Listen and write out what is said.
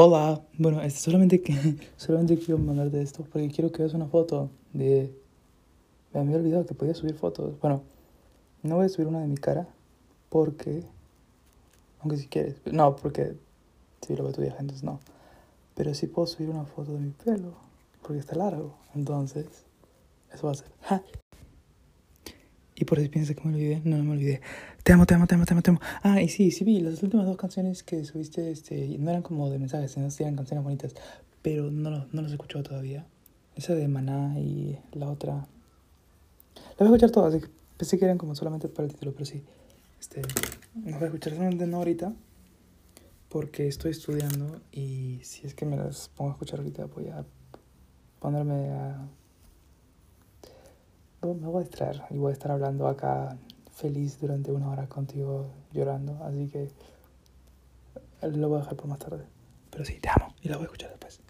Hola, bueno, este, solamente, que, solamente quiero mandarte esto porque quiero que veas una foto de... Me había olvidado que podía subir fotos. Bueno, no voy a subir una de mi cara porque... Aunque si quieres. No, porque si lo ve tu vieja, entonces no. Pero sí puedo subir una foto de mi pelo porque está largo. Entonces, eso va a ser. ¡Ja! Y por si piensas que me olvidé, no, no me olvidé. Te amo, te amo, te amo, te amo, te amo. Ah, y sí, sí vi, las últimas dos canciones que subiste, este, no eran como de mensajes, sino eran canciones bonitas, pero no, lo- no las he escuchado todavía. Esa de Maná y la otra... Las voy a escuchar todas, pensé que eran como solamente para el título, pero sí. Este, las voy a escuchar solamente no ahorita, porque estoy estudiando y si es que me las pongo a escuchar ahorita voy a ponerme a me voy a distraer y voy a estar hablando acá feliz durante una hora contigo llorando, así que lo voy a dejar por más tarde. Pero sí, te amo y la voy a escuchar después.